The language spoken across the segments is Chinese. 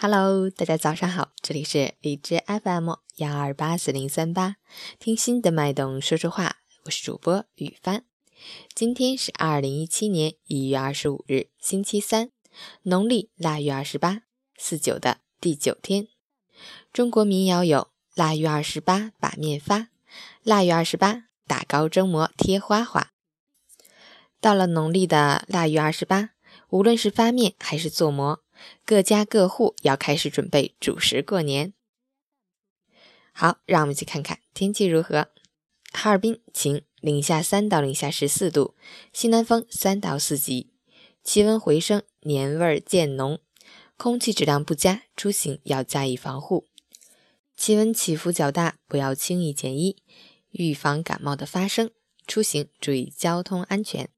Hello，大家早上好，这里是荔枝 FM 幺二八四零三八，听心的脉动说说话，我是主播雨帆。今天是二零一七年一月二十五日，星期三，农历腊月二十八，四九的第九天。中国民谣有“腊月二十八把面发，腊月二十八打糕蒸馍贴花花”。到了农历的腊月二十八，无论是发面还是做馍。各家各户要开始准备主食过年。好，让我们去看看天气如何。哈尔滨晴，零下三到零下十四度，西南风三到四级，气温回升，年味儿渐浓，空气质量不佳，出行要加以防护。气温起伏较大，不要轻易减衣，预防感冒的发生。出行注意交通安全。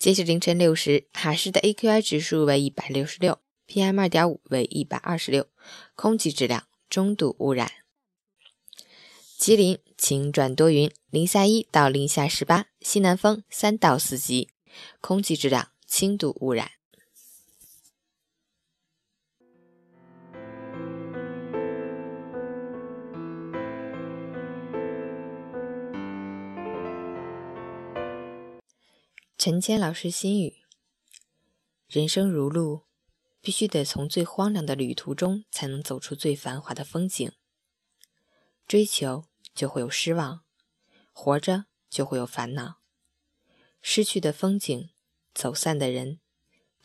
截至凌晨六时，哈市的 AQI 指数为一百六十六，PM 二点五为一百二十六，空气质量中度污染。吉林晴转多云，零下一到零下十八，西南风三到四级，空气质量轻度污染。陈谦老师心语：人生如路，必须得从最荒凉的旅途中，才能走出最繁华的风景。追求就会有失望，活着就会有烦恼。失去的风景，走散的人，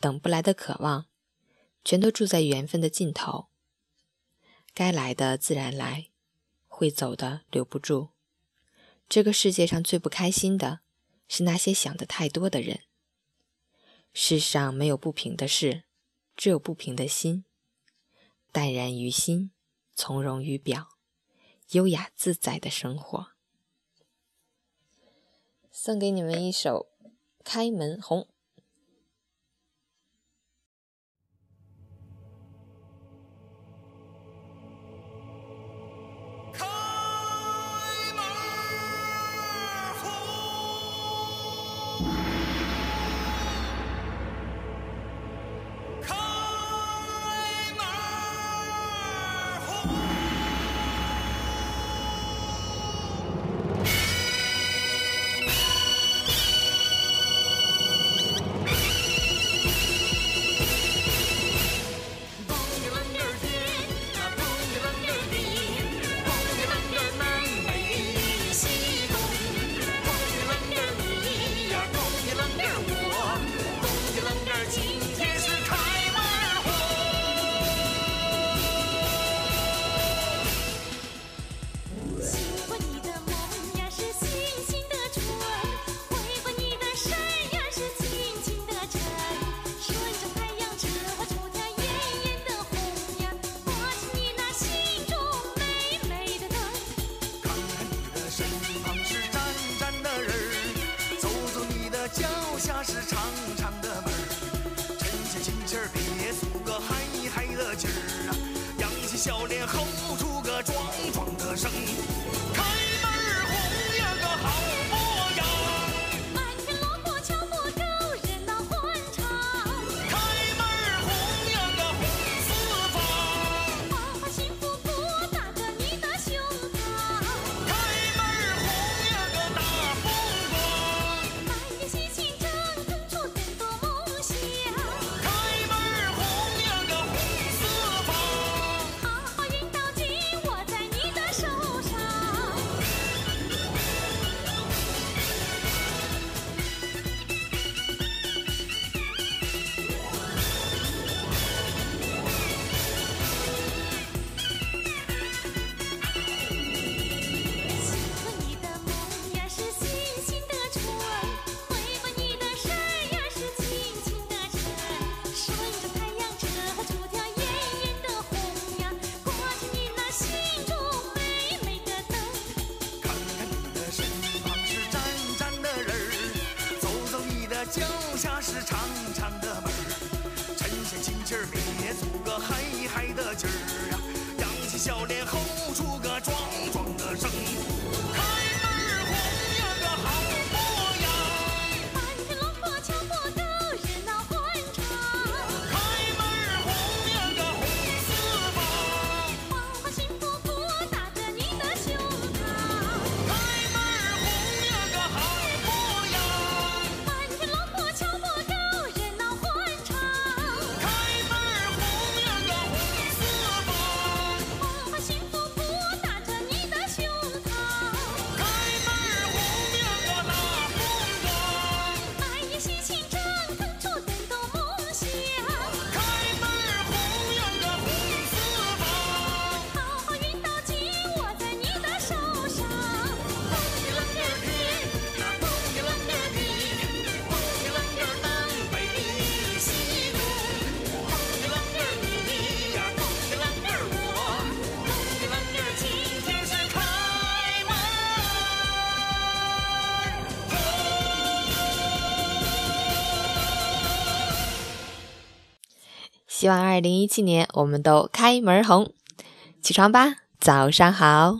等不来的渴望，全都住在缘分的尽头。该来的自然来，会走的留不住。这个世界上最不开心的。是那些想的太多的人。世上没有不平的事，只有不平的心。淡然于心，从容于表，优雅自在的生活。送给你们一首《开门红》。脚下是长长的门儿，沉下心气儿，别足个嗨嗨的劲儿啊，扬起笑脸，吼出个壮壮的声。笑脸红。希望二零一七年我们都开门红。起床吧，早上好。